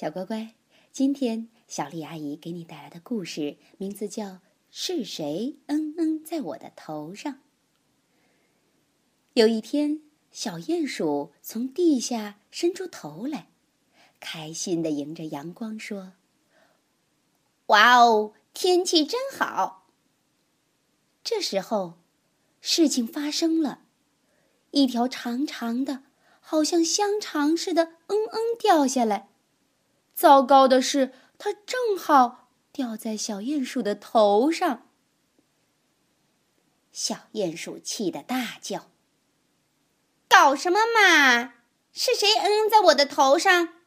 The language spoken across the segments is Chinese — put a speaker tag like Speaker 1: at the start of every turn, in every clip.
Speaker 1: 小乖乖，今天小丽阿姨给你带来的故事名字叫《是谁嗯嗯在我的头上》。有一天，小鼹鼠从地下伸出头来，开心的迎着阳光说：“
Speaker 2: 哇哦，天气真好！”
Speaker 1: 这时候，事情发生了，一条长长的、好像香肠似的“嗯嗯”掉下来。糟糕的是，它正好掉在小鼹鼠的头上。小鼹鼠气得大叫：“
Speaker 2: 搞什么嘛！是谁嗯在我的头上？”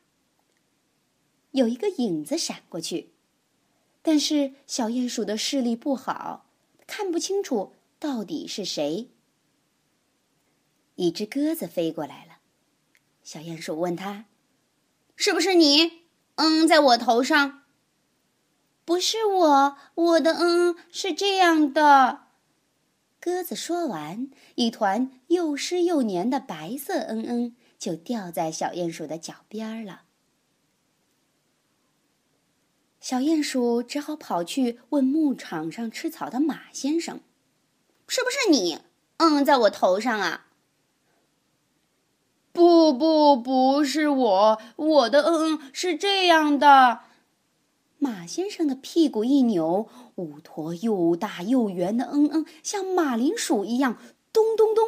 Speaker 1: 有一个影子闪过去，但是小鼹鼠的视力不好，看不清楚到底是谁。一只鸽子飞过来了，小鼹鼠问他：“
Speaker 2: 是不是你？”嗯，在我头上。
Speaker 1: 不是我，我的嗯是这样的。鸽子说完，一团又湿又黏的白色嗯嗯就掉在小鼹鼠的脚边了。小鼹鼠只好跑去问牧场上吃草的马先生：“
Speaker 2: 是不是你嗯在我头上啊？”
Speaker 3: 不不，不是我，我的嗯嗯是这样的。
Speaker 1: 马先生的屁股一扭，五坨又大又圆的嗯嗯，像马铃薯一样，咚咚咚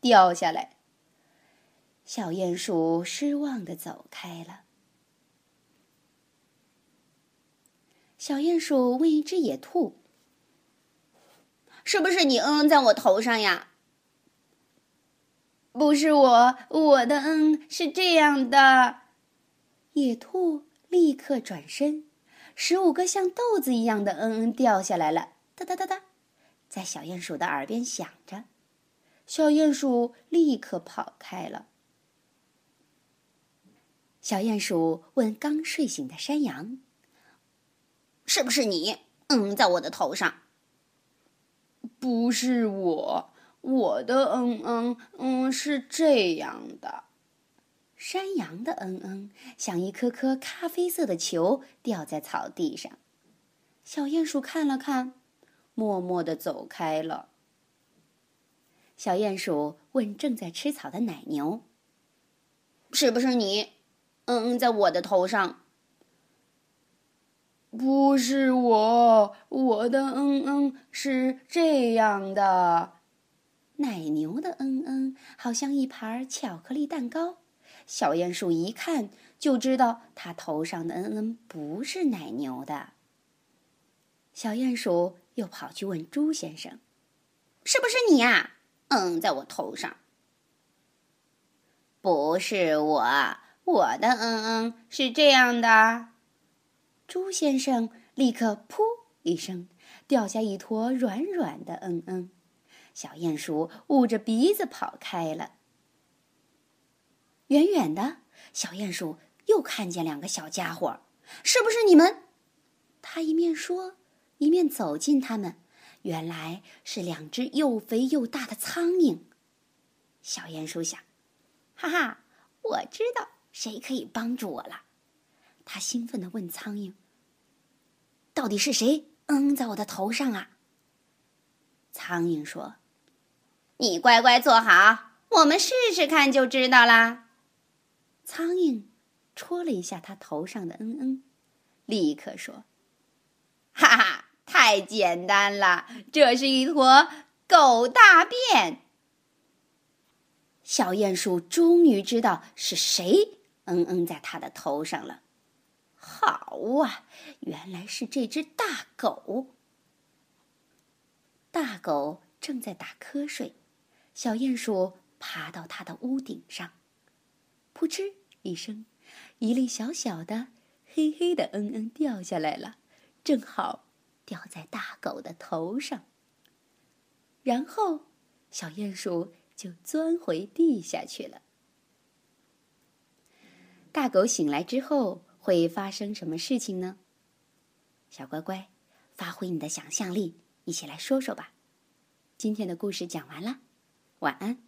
Speaker 1: 掉下来。小鼹鼠失望的走开了。小鼹鼠问一只野兔：“
Speaker 2: 是不是你嗯嗯在我头上呀？”
Speaker 3: 不是我，我的嗯是这样的。
Speaker 1: 野兔立刻转身，十五个像豆子一样的嗯嗯掉下来了，哒哒哒哒，在小鼹鼠的耳边响着。小鼹鼠立刻跑开了。小鼹鼠问刚睡醒的山羊：“
Speaker 2: 是不是你嗯在我的头上？”
Speaker 3: 不是我。我的嗯嗯嗯是这样的，
Speaker 1: 山羊的嗯嗯像一颗颗咖啡色的球掉在草地上。小鼹鼠看了看，默默的走开了。小鼹鼠问正在吃草的奶牛：“
Speaker 2: 是不是你？嗯嗯，在我的头上？”“
Speaker 3: 不是我，我的嗯嗯是这样的。”
Speaker 1: 奶牛的嗯嗯，好像一盘巧克力蛋糕。小鼹鼠一看就知道，它头上的嗯嗯不是奶牛的。小鼹鼠又跑去问猪先生：“
Speaker 2: 是不是你呀？嗯，在我头上。”“
Speaker 4: 不是我，我的嗯嗯是这样的。”
Speaker 1: 猪先生立刻噗一声掉下一坨软软的嗯嗯。小鼹鼠捂着鼻子跑开了。远远的，小鼹鼠又看见两个小家伙，是不是你们？他一面说，一面走近他们。原来是两只又肥又大的苍蝇。小鼹鼠想：“哈哈，我知道谁可以帮助我了。”他兴奋地问苍蝇：“到底是谁？嗯，在我的头上啊？”苍蝇说。
Speaker 2: 你乖乖坐好，我们试试看就知道啦。
Speaker 1: 苍蝇戳了一下他头上的嗯嗯，立刻说：“
Speaker 2: 哈哈，太简单了，这是一坨狗大便。”
Speaker 1: 小鼹鼠终于知道是谁嗯嗯在他的头上了。好啊，原来是这只大狗。大狗正在打瞌睡。小鼹鼠爬到它的屋顶上，扑哧一声，一粒小小的、黑黑的“嗯嗯”掉下来了，正好掉在大狗的头上。然后，小鼹鼠就钻回地下去了。大狗醒来之后会发生什么事情呢？小乖乖，发挥你的想象力，一起来说说吧。今天的故事讲完了。晚安。